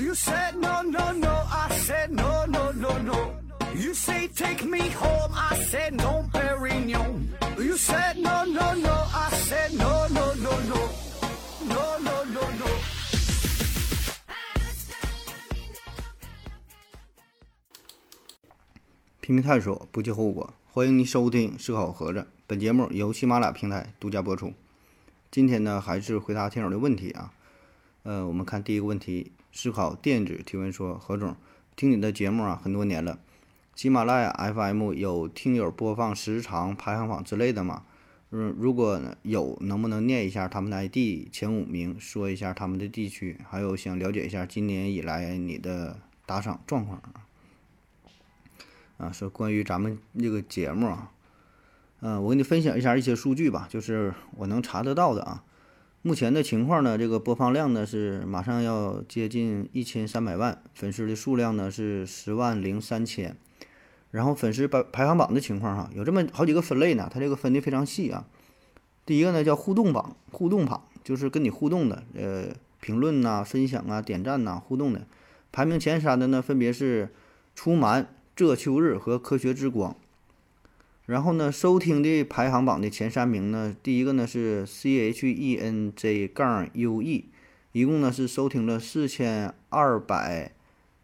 You said no, no, no. I said no, no, no, no. You say take me home. I said no, Perignon. You said no, no, no. I said no, no, no, no. No, no, no, no. 拼命探索，不计后果。欢迎您收听《思考盒子》，本节目由喜马拉雅平台独家播出。今天呢，还是回答听友的问题啊。呃，我们看第一个问题，思考电子提问说：何总，听你的节目啊很多年了，喜马拉雅 FM 有听友播放时长排行榜之类的吗？嗯，如果有，能不能念一下他们的 ID 前五名，说一下他们的地区，还有想了解一下今年以来你的打赏状况啊？啊，说关于咱们这个节目啊，嗯，我给你分享一下一些数据吧，就是我能查得到的啊。目前的情况呢，这个播放量呢是马上要接近一千三百万，粉丝的数量呢是十万零三千。然后粉丝排排行榜的情况哈，有这么好几个分类呢，它这个分的非常细啊。第一个呢叫互动榜，互动榜就是跟你互动的，呃，评论呐、分享啊、点赞呐、互动的。排名前三的呢分别是出蛮。这秋日和科学之光，然后呢，收听的排行榜的前三名呢，第一个呢是 C H E N J 杠 U E，一共呢是收听了四千二百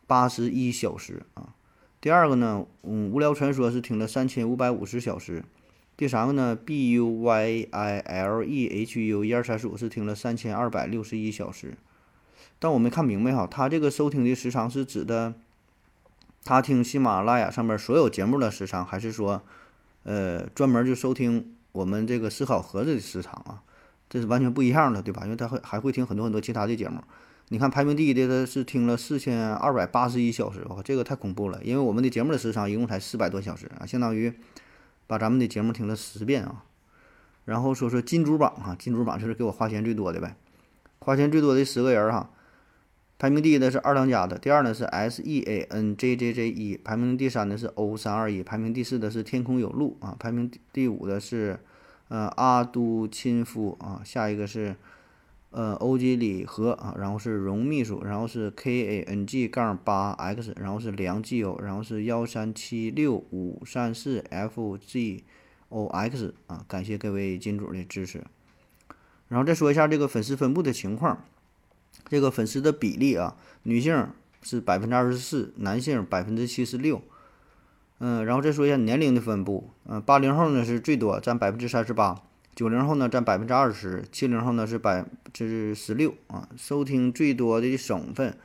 八十一小时啊。第二个呢，嗯，无聊传说是听了三千五百五十小时。第三个呢，B U Y I L E H U 一二三四五是听了三千二百六十一小时。但我没看明白哈，他这个收听的时长是指的。他听喜马拉雅上面所有节目的时长，还是说，呃，专门就收听我们这个思考盒子的时长啊？这是完全不一样的，对吧？因为他会还会听很多很多其他的节目。你看排名第一的，他是听了四千二百八十一小时，哇，这个太恐怖了！因为我们的节目的时长一共才四百多小时啊，相当于把咱们的节目听了十遍啊。然后说说金主榜哈，金主榜就是给我花钱最多的呗，花钱最多的十个人哈。排名第一的是二当家的，第二呢是 S E A N J J J 一，排名第三的是 O 三二一，排名第四的是天空有路啊，排名第五的是呃阿都亲夫啊，下一个是呃欧吉里和啊，然后是荣秘书，然后是 K A N G 杠八 X，然后是梁基友，然后是幺三七六五三四 F G O X 啊，感谢各位金主的支持，然后再说一下这个粉丝分布的情况。这个粉丝的比例啊，女性是百分之二十四，男性百分之七十六。嗯，然后再说一下年龄的分布。嗯，八零后呢是最多，占百分之三十八；九零后呢占百分之二十；七零后呢是百分之十六啊。收听最多的省份，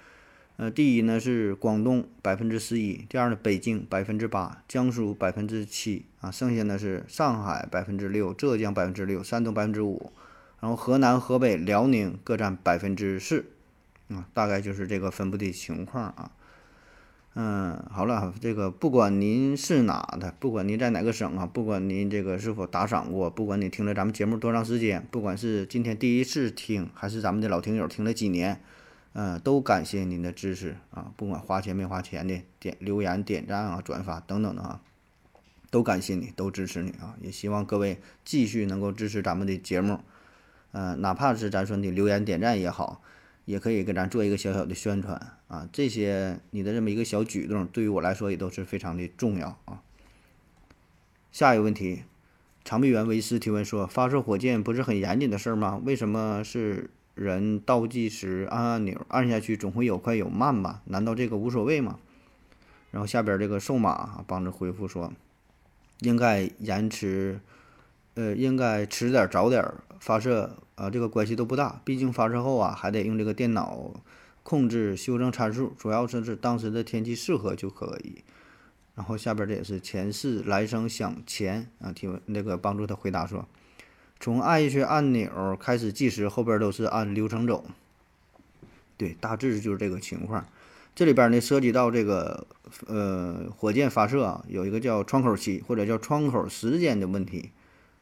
呃，第一呢是广东百分之十一，第二呢北京百分之八，江苏百分之七啊，剩下呢是上海百分之六，浙江百分之六，山东百分之五。然后河南、河北、辽宁各占百分之四，啊，大概就是这个分布的情况啊。嗯，好了，这个不管您是哪的，不管您在哪个省啊，不管您这个是否打赏过，不管你听了咱们节目多长时间，不管是今天第一次听，还是咱们的老听友听了几年，嗯，都感谢您的支持啊。不管花钱没花钱的，点留言、点赞啊、转发等等的啊，都感谢你，都支持你啊。也希望各位继续能够支持咱们的节目。呃，哪怕是咱说你留言点赞也好，也可以给咱做一个小小的宣传啊。这些你的这么一个小举动，对于我来说也都是非常的重要啊。下一个问题，长臂猿维斯提问说：发射火箭不是很严谨的事儿吗？为什么是人倒计时按按钮按下去总会有快有慢吧？难道这个无所谓吗？然后下边这个瘦马帮着回复说：应该延迟。呃，应该迟点早点发射啊，这个关系都不大。毕竟发射后啊，还得用这个电脑控制修正参数，主要是是当时的天气适合就可以。然后下边这也是前世来生想钱啊，提问那个帮助他回答说，从按下去按钮开始计时，后边都是按流程走。对，大致就是这个情况。这里边呢涉及到这个呃火箭发射啊，有一个叫窗口期或者叫窗口时间的问题。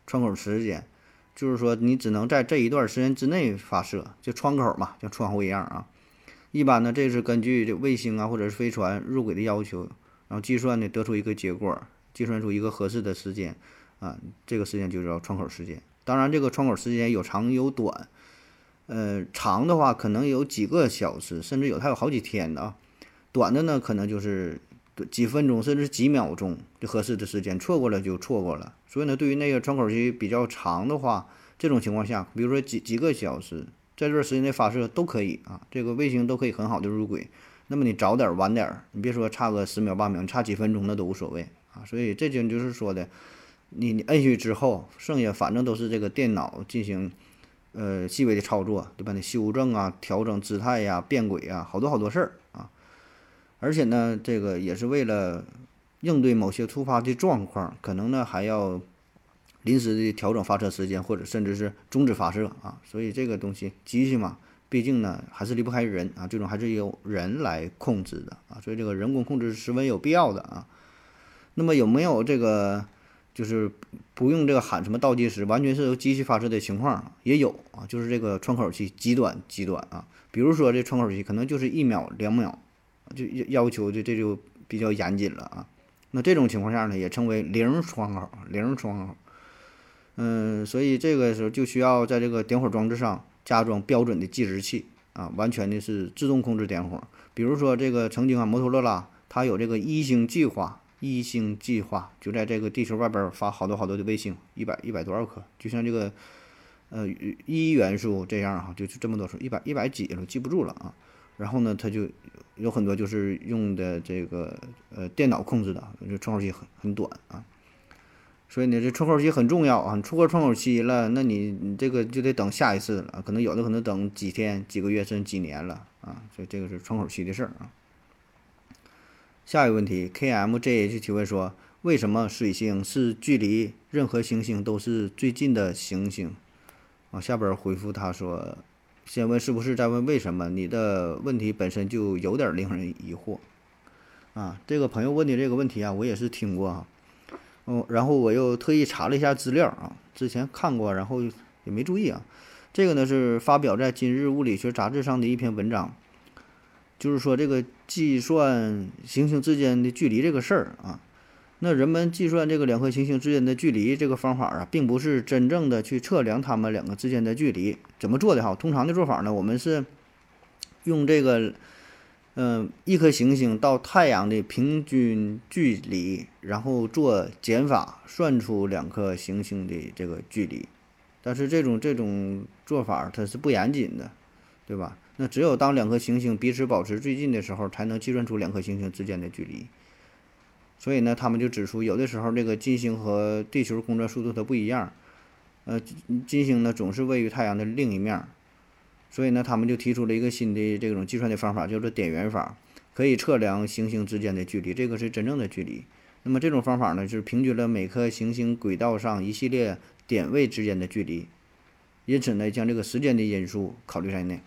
窗口时间，就是说你只能在这一段时间之内发射，就窗口嘛，像窗户一样啊。一般呢，这是根据这卫星啊或者是飞船入轨的要求，然后计算呢得出一个结果，计算出一个合适的时间啊，这个时间就叫窗口时间。当然，这个窗口时间有长有短，呃，长的话可能有几个小时，甚至有它有好几天的啊。短的呢，可能就是几分钟，甚至几秒钟就合适的时间，错过了就错过了。所以呢，对于那个窗口期比较长的话，这种情况下，比如说几几个小时，在这段时间内发射都可以啊，这个卫星都可以很好的入轨。那么你早点晚点，你别说差个十秒八秒，你差几分钟那都无所谓啊。所以这就就是说的，你你摁下去之后，剩下反正都是这个电脑进行。呃，细微的操作，对吧？你修正啊，调整姿态呀，变轨啊，好多好多事儿啊。而且呢，这个也是为了应对某些突发的状况，可能呢还要临时的调整发射时间，或者甚至是终止发射啊。所以这个东西机器嘛，毕竟呢还是离不开人啊，最终还是由人来控制的啊。所以这个人工控制是十分有必要的啊。那么有没有这个？就是不用这个喊什么倒计时，完全是由机器发射的情况也有啊。就是这个窗口期极短极短啊，比如说这窗口期可能就是一秒两秒，就要求的这就比较严谨了啊。那这种情况下呢，也称为零窗口，零窗口。嗯，所以这个时候就需要在这个点火装置上加装标准的计时器啊，完全的是自动控制点火。比如说这个曾经啊，摩托罗拉它有这个一星计划。一星计划就在这个地球外边发好多好多的卫星，一百一百多少颗，就像这个呃一元素这样哈，就这么多数，一百一百几了，记不住了啊。然后呢，它就有很多就是用的这个呃电脑控制的，这窗口期很很短啊。所以呢，这窗口期很重要啊。你错过窗口期了，那你你这个就得等下一次了，可能有的可能等几天、几个月甚至几年了啊。所以这个是窗口期的事儿啊。下一个问题，KMJH 提问说：为什么水星是距离任何行星都是最近的行星？啊，下边回复他说：先问是不是，再问为什么？你的问题本身就有点令人疑惑。啊，这个朋友问的这个问题啊，我也是听过哈。哦，然后我又特意查了一下资料啊，之前看过，然后也没注意啊。这个呢是发表在《今日物理学杂志》上的一篇文章。就是说，这个计算行星之间的距离这个事儿啊，那人们计算这个两颗行星之间的距离这个方法啊，并不是真正的去测量它们两个之间的距离。怎么做的哈？通常的做法呢，我们是用这个，嗯，一颗行星到太阳的平均距离，然后做减法，算出两颗行星的这个距离。但是这种这种做法它是不严谨的，对吧？那只有当两颗行星彼此保持最近的时候，才能计算出两颗行星之间的距离。所以呢，他们就指出，有的时候这个金星和地球公转速度它不一样。呃，金星呢总是位于太阳的另一面，所以呢，他们就提出了一个新的这种计算的方法，叫做点圆法，可以测量行星之间的距离，这个是真正的距离。那么这种方法呢，就是平均了每颗行星轨道上一系列点位之间的距离，因此呢，将这个时间的因素考虑在内。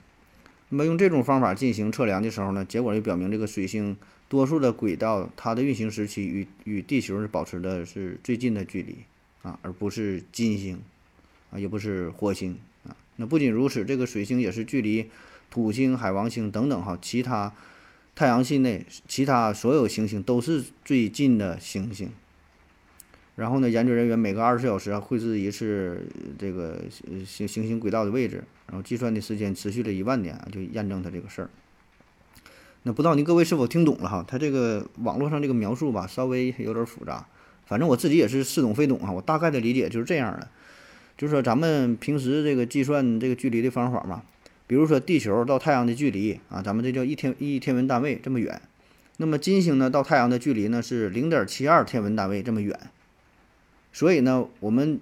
那么用这种方法进行测量的时候呢，结果就表明这个水星多数的轨道，它的运行时期与与地球是保持的是最近的距离啊，而不是金星啊，也不是火星啊。那不仅如此，这个水星也是距离土星、海王星等等哈其他太阳系内其他所有行星都是最近的行星。然后呢，研究人员每隔二十四小时绘制一次这个行行星轨道的位置，然后计算的时间持续了一万年，就验证它这个事儿。那不知道您各位是否听懂了哈？它这个网络上这个描述吧，稍微有点复杂。反正我自己也是似懂非懂哈。我大概的理解就是这样的，就是说咱们平时这个计算这个距离的方法嘛，比如说地球到太阳的距离啊，咱们这叫一天一天文单位这么远。那么金星呢到太阳的距离呢是零点七二天文单位这么远。所以呢，我们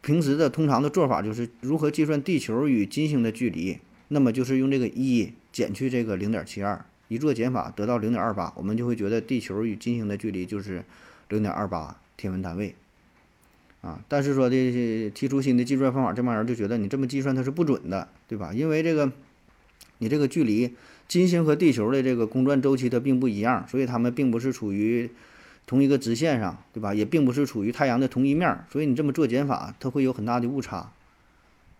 平时的通常的做法就是如何计算地球与金星的距离，那么就是用这个一减去这个零点七二，一做减法得到零点二八，我们就会觉得地球与金星的距离就是零点二八天文单位，啊，但是说的提出新的计算方法，这帮人就觉得你这么计算它是不准的，对吧？因为这个你这个距离，金星和地球的这个公转周期它并不一样，所以它们并不是处于。同一个直线上，对吧？也并不是处于太阳的同一面，所以你这么做减法，它会有很大的误差，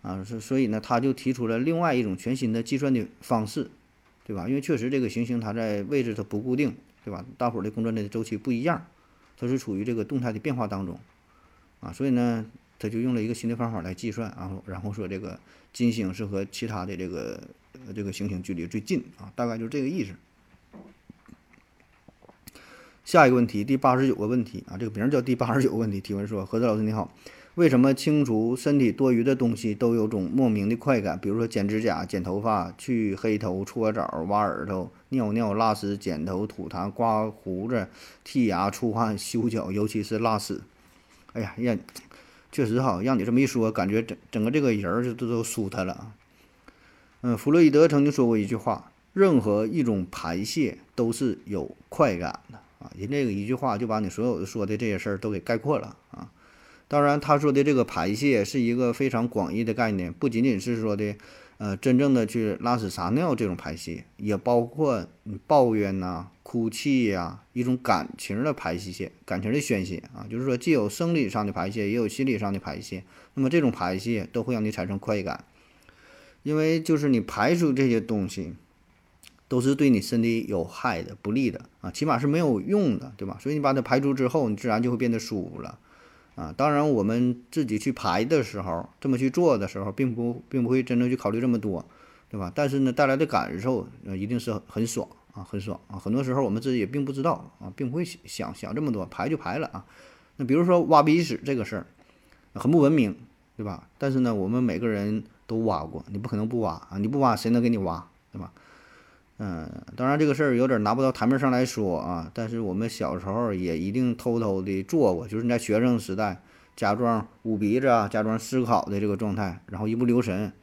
啊，所所以呢，他就提出了另外一种全新的计算的方式，对吧？因为确实这个行星它在位置它不固定，对吧？大伙儿的公转的周期不一样，它是处于这个动态的变化当中，啊，所以呢，他就用了一个新的方法来计算，然后然后说这个金星是和其他的这个这个行星距离最近啊，大概就是这个意思。下一个问题，第八十九个问题啊，这个名叫第八十九个问题。提问说：何子老师你好，为什么清除身体多余的东西都有种莫名的快感？比如说剪指甲、剪头发、去黑头、搓澡、挖耳朵、尿尿、拉屎、剪头、吐痰、刮胡子、剔牙、出汗、修脚，尤其是拉屎。哎呀，呀，确实哈，让你这么一说，感觉整整个这个人儿就都都舒坦了。嗯，弗洛伊德曾经说过一句话：任何一种排泄都是有快感的。啊，人这个一句话就把你所有的说的这些事儿都给概括了啊。当然，他说的这个排泄是一个非常广义的概念，不仅仅是说的，呃，真正的去拉屎撒尿这种排泄，也包括你抱怨呐、哭泣呀，一种感情的排泄、感情的宣泄啊。就是说，既有生理上的排泄，也有心理上的排泄。那么这种排泄都会让你产生快感，因为就是你排出这些东西。都是对你身体有害的、不利的啊，起码是没有用的，对吧？所以你把它排出之后，你自然就会变得舒服了啊。当然，我们自己去排的时候，这么去做的时候，并不并不会真正去考虑这么多，对吧？但是呢，带来的感受呃一定是很爽啊，很爽啊。很多时候我们自己也并不知道啊，并不会想想这么多，排就排了啊。那比如说挖鼻屎这个事儿，很不文明，对吧？但是呢，我们每个人都挖过，你不可能不挖啊，你不挖谁能给你挖，对吧？嗯，当然这个事儿有点拿不到台面上来说啊，但是我们小时候也一定偷偷的做过，就是你在学生时代假装捂鼻子啊，假装思考的这个状态，然后一不留神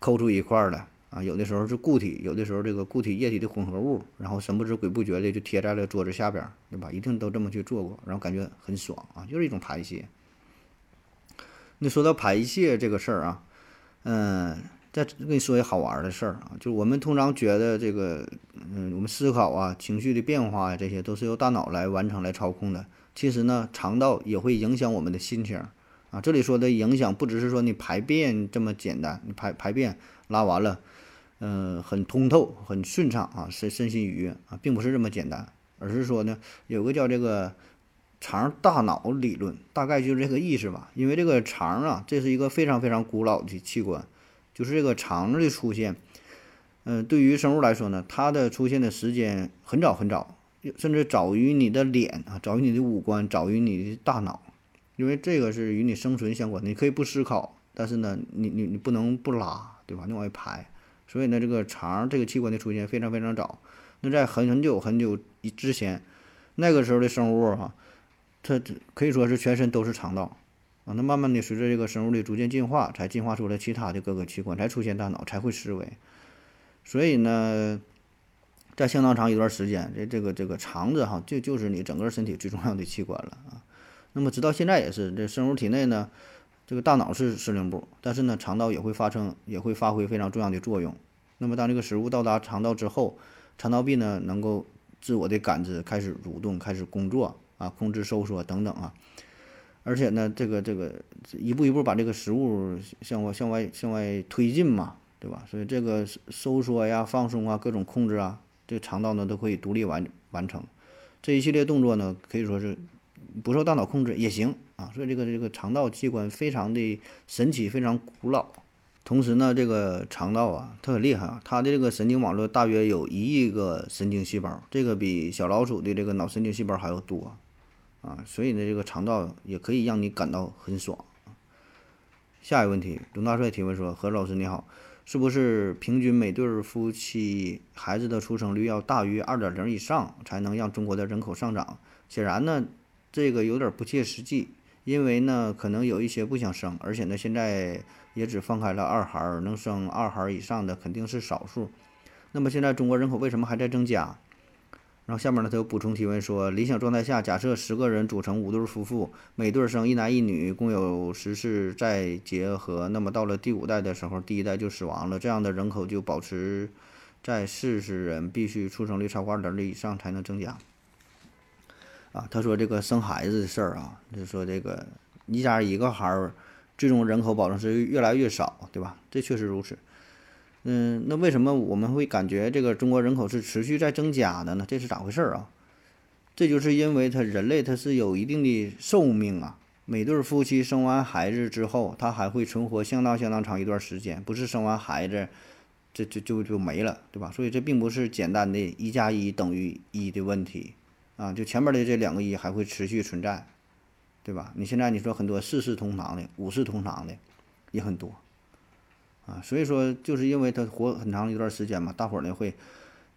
抠出一块儿来啊，有的时候是固体，有的时候这个固体液体的混合物，然后神不知鬼不觉的就贴在了桌子下边，对吧？一定都这么去做过，然后感觉很爽啊，就是一种排泄。那说到排泄这个事儿啊，嗯。再跟你说一好玩的事儿啊，就是我们通常觉得这个，嗯，我们思考啊、情绪的变化呀，这些都是由大脑来完成、来操控的。其实呢，肠道也会影响我们的心情啊。这里说的影响，不只是说你排便这么简单，你排排便拉完了，嗯，很通透、很顺畅啊，身身心愉悦啊，并不是这么简单，而是说呢，有个叫这个肠大脑理论，大概就是这个意思吧。因为这个肠啊，这是一个非常非常古老的器官。就是这个肠子的出现，嗯，对于生物来说呢，它的出现的时间很早很早，甚至早于你的脸啊，早于你的五官，早于你的大脑，因为这个是与你生存相关的。你可以不思考，但是呢，你你你不能不拉，对吧？你往外排，所以呢，这个肠这个器官的出现非常非常早。那在很很久很久之前，那个时候的生物哈，它可以说是全身都是肠道。啊，那慢慢的随着这个生物的逐渐进化，才进化出来其他的各个器官，才出现大脑，才会思维。所以呢，在相当长一段时间，这这个这个肠子哈，就就是你整个身体最重要的器官了啊。那么直到现在也是，这生物体内呢，这个大脑是司令部，但是呢，肠道也会发生，也会发挥非常重要的作用。那么当这个食物到达肠道之后，肠道壁呢能够自我的感知，开始蠕动，开始工作啊，控制收缩等等啊。而且呢，这个这个一步一步把这个食物向外向外向外推进嘛，对吧？所以这个收缩呀、放松啊、各种控制啊，这个肠道呢都可以独立完完成。这一系列动作呢，可以说是不受大脑控制也行啊。所以这个这个肠道器官非常的神奇，非常古老。同时呢，这个肠道啊，它很厉害啊，它的这个神经网络大约有一亿个神经细胞，这个比小老鼠的这个脑神经细胞还要多。啊所以呢，这个肠道也可以让你感到很爽。下一个问题，龙大帅提问说：“何老师你好，是不是平均每对夫妻孩子的出生率要大于二点零以上，才能让中国的人口上涨？”显然呢，这个有点不切实际，因为呢，可能有一些不想生，而且呢，现在也只放开了二孩，能生二孩以上的肯定是少数。那么现在中国人口为什么还在增加？然后下面呢，他又补充提问说：理想状态下，假设十个人组成五对夫妇，每对生一男一女，共有十次再结合，那么到了第五代的时候，第一代就死亡了，这样的人口就保持在四十人，必须出生率超过二点零以上才能增加。啊，他说这个生孩子的事儿啊，就是说这个一家一个孩儿，最终人口保证是越来越少，对吧？这确实如此。嗯，那为什么我们会感觉这个中国人口是持续在增加的呢？这是咋回事啊？这就是因为它人类它是有一定的寿命啊，每对夫妻生完孩子之后，他还会存活相当相当长一段时间，不是生完孩子这就就就没了，对吧？所以这并不是简单的一加一等于一的问题啊，就前面的这两个一还会持续存在，对吧？你现在你说很多四世同堂的、五世同堂的也很多啊，所以说就是因为他活很长一段时间嘛，大伙儿呢会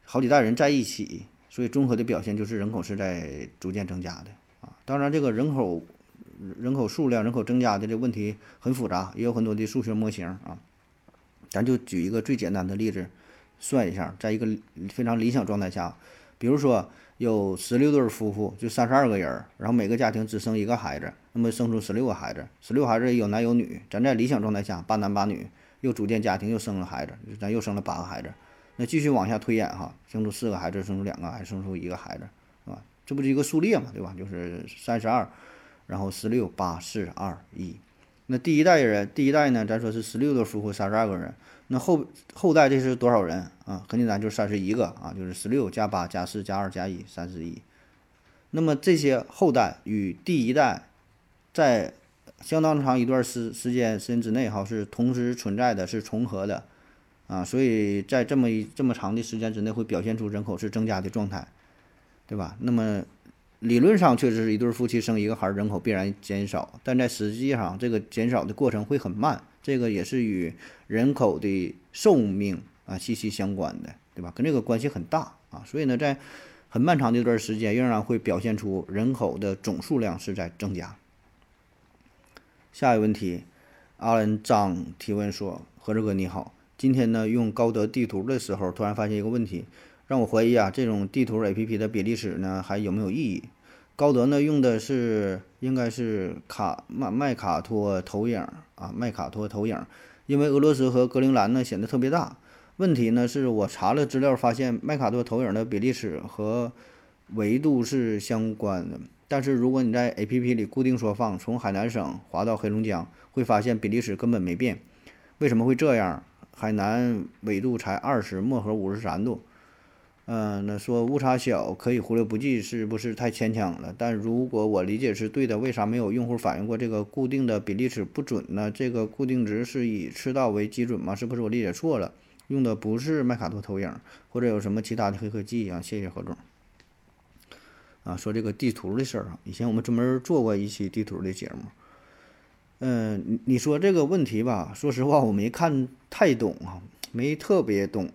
好几代人在一起，所以综合的表现就是人口是在逐渐增加的啊。当然，这个人口人口数量、人口增加的这问题很复杂，也有很多的数学模型啊。咱就举一个最简单的例子，算一下，在一个非常理想状态下，比如说有十六对夫妇，就三十二个人，然后每个家庭只生一个孩子，那么生出十六个孩子，十六孩子有男有女。咱在理想状态下，八男八女，又组建家庭，又生了孩子，咱又生了八个孩子。那继续往下推演哈，生出四个孩子，生出两个，还生出一个孩子，是吧？这不是一个数列嘛，对吧？就是三十二，然后十六、八、四、二、一。那第一代人，第一代呢，咱说是十六对夫妇，三十二个人。那后后代这是多少人啊？很简单，就是三十一个啊，就是十六加八加四加二加一，三十一。那么这些后代与第一代在相当长一段时时间时间之内哈是同时存在的，是重合的啊，所以在这么一这么长的时间之内会表现出人口是增加的状态，对吧？那么理论上确实是一对夫妻生一个孩儿，人口必然减少，但在实际上这个减少的过程会很慢。这个也是与人口的寿命啊息息相关的，对吧？跟这个关系很大啊。所以呢，在很漫长的一段时间，仍然会表现出人口的总数量是在增加。下一个问题，阿伦张提问说：“何志哥你好，今天呢用高德地图的时候，突然发现一个问题，让我怀疑啊，这种地图 APP 的比例尺呢还有没有意义？”高德呢用的是应该是卡麦麦卡托投影啊，麦卡托投影，因为俄罗斯和格陵兰呢显得特别大。问题呢是我查了资料发现麦卡托投影的比例尺和维度是相关的，但是如果你在 APP 里固定缩放，从海南省滑到黑龙江，会发现比例尺根本没变。为什么会这样？海南纬度才二十，漠河五十三度。嗯，那说误差小可以忽略不计，是不是太牵强了？但如果我理解是对的，为啥没有用户反映过这个固定的比例尺不准呢？这个固定值是以赤道为基准吗？是不是我理解错了？用的不是麦卡托投影，或者有什么其他的黑科技啊？谢谢何总。啊，说这个地图的事儿啊，以前我们专门做过一期地图的节目。嗯，你你说这个问题吧，说实话我没看太懂啊，没特别懂。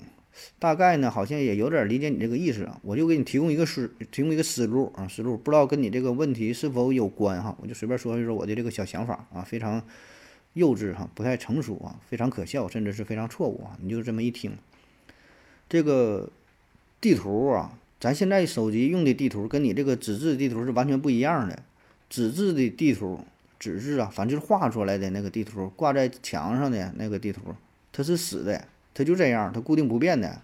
大概呢，好像也有点理解你这个意思啊，我就给你提供一个思，提供一个思路啊，思路不知道跟你这个问题是否有关哈，我就随便说一说我的这个小想法啊，非常幼稚哈，不太成熟啊，非常可笑，甚至是非常错误啊，你就这么一听，这个地图啊，咱现在手机用的地图跟你这个纸质地图是完全不一样的，纸质的地图，纸质啊，反正就是画出来的那个地图，挂在墙上的那个地图，它是死的。它就这样，它固定不变的。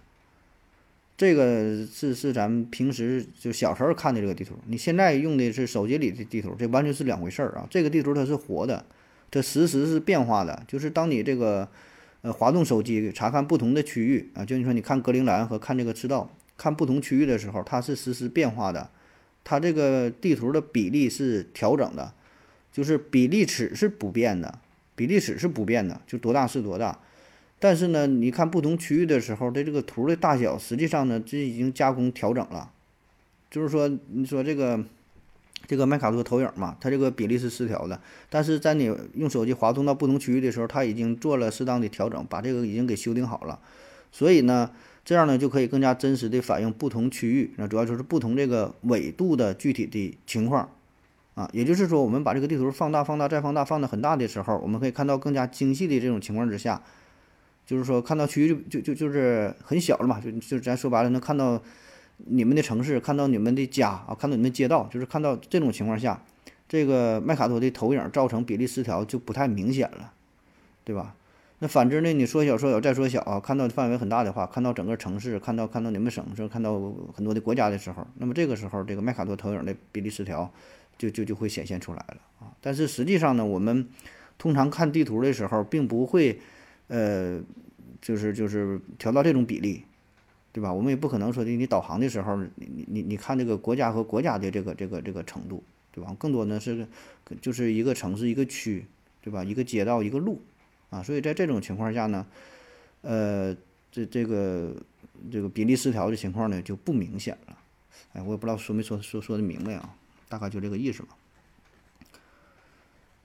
这个是是咱们平时就小时候看的这个地图，你现在用的是手机里的地图，这完全是两回事儿啊。这个地图它是活的，它实时是变化的。就是当你这个呃滑动手机查看不同的区域啊，就你说你看格陵兰和看这个赤道，看不同区域的时候，它是实时变化的。它这个地图的比例是调整的，就是比例尺是不变的，比例尺是不变的，就多大是多大。但是呢，你看不同区域的时候，它这个图的大小，实际上呢，这已经加工调整了。就是说，你说这个这个麦卡托投影嘛，它这个比例是失调的，但是在你用手机滑动到不同区域的时候，它已经做了适当的调整，把这个已经给修订好了。所以呢，这样呢就可以更加真实的反映不同区域，那主要就是不同这个纬度的具体的情况啊。也就是说，我们把这个地图放大、放大再放大，放的很大的时候，我们可以看到更加精细的这种情况之下。就是说，看到区域就就就是很小了嘛，就就咱说白了，能看到你们的城市，看到你们的家啊，看到你们的街道，就是看到这种情况下，这个麦卡托的投影造成比例失调就不太明显了，对吧？那反之呢，你缩小缩小再缩小啊，看到范围很大的话，看到整个城市，看到看到你们省市，看到很多的国家的时候，那么这个时候这个麦卡托投影的比例失调就就就会显现出来了啊。但是实际上呢，我们通常看地图的时候，并不会。呃，就是就是调到这种比例，对吧？我们也不可能说的，你导航的时候，你你你你看这个国家和国家的这个这个这个程度，对吧？更多呢是就是一个城市一个区，对吧？一个街道一个路啊，所以在这种情况下呢，呃，这这个这个比例失调的情况呢就不明显了。哎，我也不知道说没说说说的明白啊，大概就这个意思吧。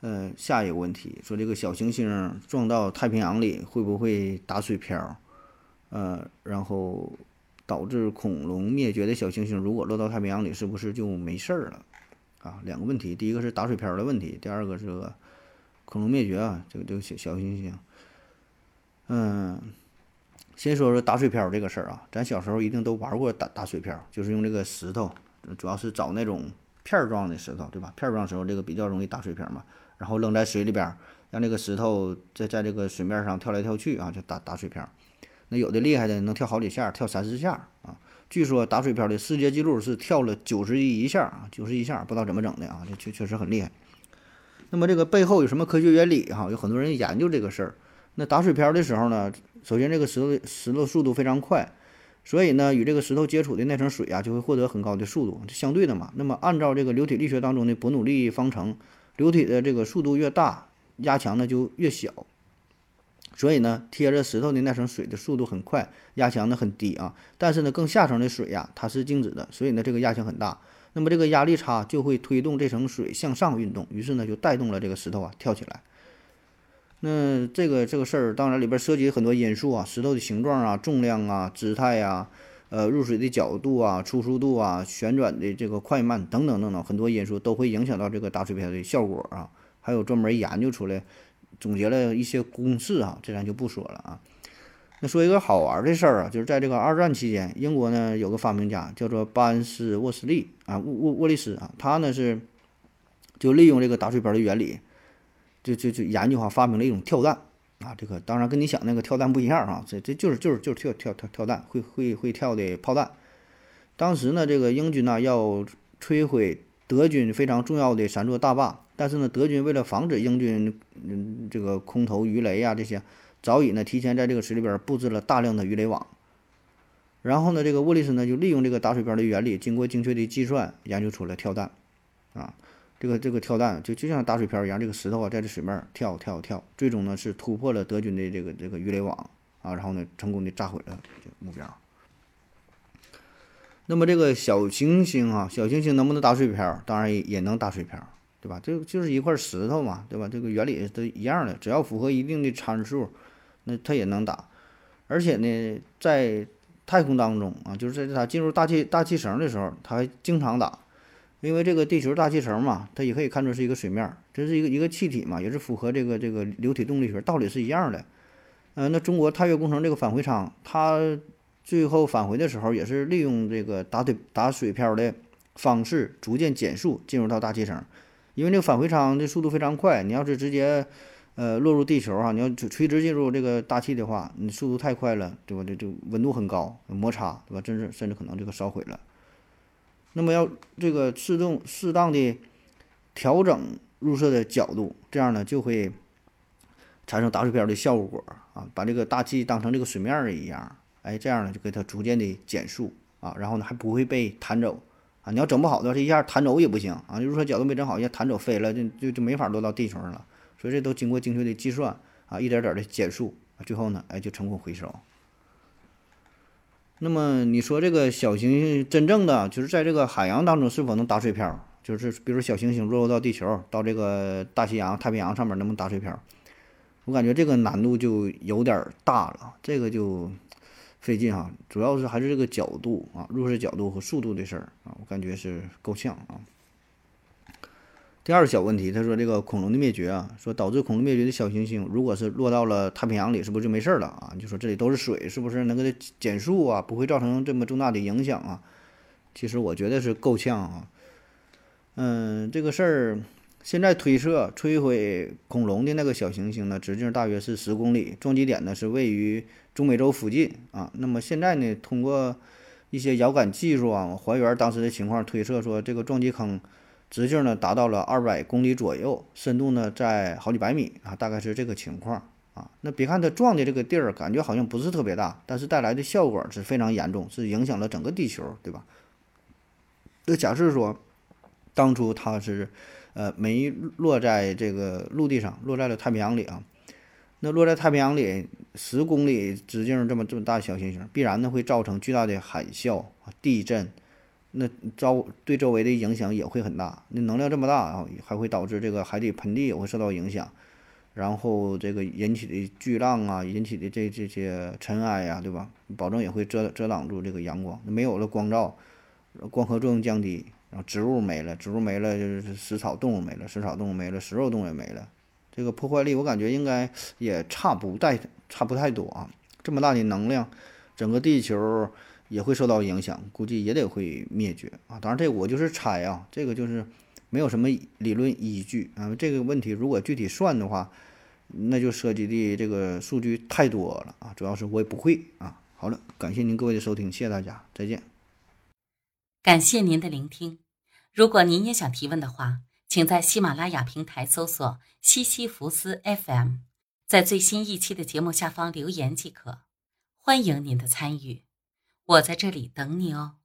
呃，下一个问题说这个小行星撞到太平洋里会不会打水漂？呃，然后导致恐龙灭绝的小行星如果落到太平洋里是不是就没事儿了？啊，两个问题，第一个是打水漂的问题，第二个是个恐龙灭绝啊，这个这个小小行星。嗯，先说说打水漂这个事儿啊，咱小时候一定都玩过打打水漂，就是用这个石头，主要是找那种片儿状的石头，对吧？片儿状石头这个比较容易打水漂嘛。然后扔在水里边，让这个石头在在这个水面上跳来跳去啊，就打打水漂。那有的厉害的能跳好几下，跳三四下啊。据说打水漂的世界纪录是跳了九十一下啊，九十一下，不知道怎么整的啊，这确确实很厉害。那么这个背后有什么科学原理哈？有很多人研究这个事儿。那打水漂的时候呢，首先这个石头石头速度非常快，所以呢与这个石头接触的那层水啊就会获得很高的速度，相对的嘛。那么按照这个流体力学当中的伯努利方程。流体的这个速度越大，压强呢就越小，所以呢，贴着石头的那层水的速度很快，压强呢很低啊。但是呢，更下层的水呀，它是静止的，所以呢，这个压强很大。那么这个压力差就会推动这层水向上运动，于是呢，就带动了这个石头啊跳起来。那这个这个事儿，当然里边涉及很多因素啊，石头的形状啊、重量啊、姿态呀。呃，入水的角度啊、初速度啊、旋转的这个快慢等等等等，很多因素都会影响到这个打水漂的效果啊。还有专门研究出来，总结了一些公式啊，这咱就不说了啊。那说一个好玩的事儿啊，就是在这个二战期间，英国呢有个发明家叫做班斯沃斯利啊，沃沃沃利斯啊，他呢是就利用这个打水漂的原理，就就就研究哈，发明了一种跳弹。啊，这个当然跟你想那个跳弹不一样啊，这这就是就是就是跳跳跳跳弹，会会会跳的炮弹。当时呢，这个英军呢要摧毁德军非常重要的三座大坝，但是呢，德军为了防止英军嗯这个空投鱼雷啊这些，早已呢提前在这个水里边布置了大量的鱼雷网。然后呢，这个沃利斯呢就利用这个打水漂的原理，经过精确的计算，研究出了跳弹，啊。这个这个跳弹就就像打水漂一样，这个石头啊在这水面跳跳跳，最终呢是突破了德军的这个这个鱼雷网啊，然后呢成功的炸毁了目标。那么这个小行星啊，小行星能不能打水漂？当然也能打水漂，对吧？这就是一块石头嘛，对吧？这个原理都一样的，只要符合一定的参数，那它也能打。而且呢，在太空当中啊，就是在它进入大气大气层的时候，它还经常打。因为这个地球大气层嘛，它也可以看作是一个水面，这是一个一个气体嘛，也是符合这个这个流体动力学道理是一样的。呃，那中国探月工程这个返回舱，它最后返回的时候也是利用这个打水打水漂的方式，逐渐减速进入到大气层。因为这个返回舱的速度非常快，你要是直接呃落入地球哈，你要垂直进入这个大气的话，你速度太快了，对吧？这就温度很高，摩擦，对吧？甚至甚至可能这个烧毁了。那么要这个适动适当的调整入射的角度，这样呢就会产生打水漂的效果啊，把这个大气当成这个水面儿一样，哎，这样呢就给它逐渐的减速啊，然后呢还不会被弹走啊。你要整不好的话，这一下弹走也不行啊，入射角度没整好，一下弹走飞了，就就就没法落到地球上了。所以这都经过精确的计算啊，一点点的减速，最后呢，哎，就成功回收。那么你说这个小行星真正的就是在这个海洋当中是否能打水漂？就是比如小行星落入到地球，到这个大西洋、太平洋上面能不能打水漂？我感觉这个难度就有点大了，这个就费劲哈。主要是还是这个角度啊，入射角度和速度的事儿啊，我感觉是够呛啊。第二个小问题，他说这个恐龙的灭绝啊，说导致恐龙灭绝的小行星，如果是落到了太平洋里，是不是就没事了啊？就说这里都是水，是不是能给它减速啊？不会造成这么重大的影响啊？其实我觉得是够呛啊。嗯，这个事儿现在推测，摧毁恐龙的那个小行星呢，直径大约是十公里，撞击点呢是位于中美洲附近啊。那么现在呢，通过一些遥感技术啊，还原当时的情况，推测说这个撞击坑。直径呢达到了二百公里左右，深度呢在好几百米啊，大概是这个情况啊。那别看它撞的这个地儿感觉好像不是特别大，但是带来的效果是非常严重，是影响了整个地球，对吧？那假设说当初它是呃没落在这个陆地上，落在了太平洋里啊。那落在太平洋里十公里直径这么这么大小行星，必然呢会造成巨大的海啸、地震，那遭对周围的影响也会很大。那能量这么大啊，还会导致这个海底盆地也会受到影响，然后这个引起的巨浪啊，引起的这这些尘埃呀，对吧？保证也会遮遮挡住这个阳光，没有了光照，光合作用降低，然后植物没了，植物没了就是食草动物没了，食草动物没了，食肉动物也没了。这个破坏力，我感觉应该也差不太差不太多啊。这么大的能量，整个地球也会受到影响，估计也得会灭绝啊。当然，这我就是猜啊，这个就是没有什么理论依据啊。这个问题如果具体算的话，那就涉及的这个数据太多了啊。主要是我也不会啊。好了，感谢您各位的收听，谢谢大家，再见。感谢您的聆听。如果您也想提问的话。请在喜马拉雅平台搜索“西西弗斯 FM”，在最新一期的节目下方留言即可。欢迎您的参与，我在这里等你哦。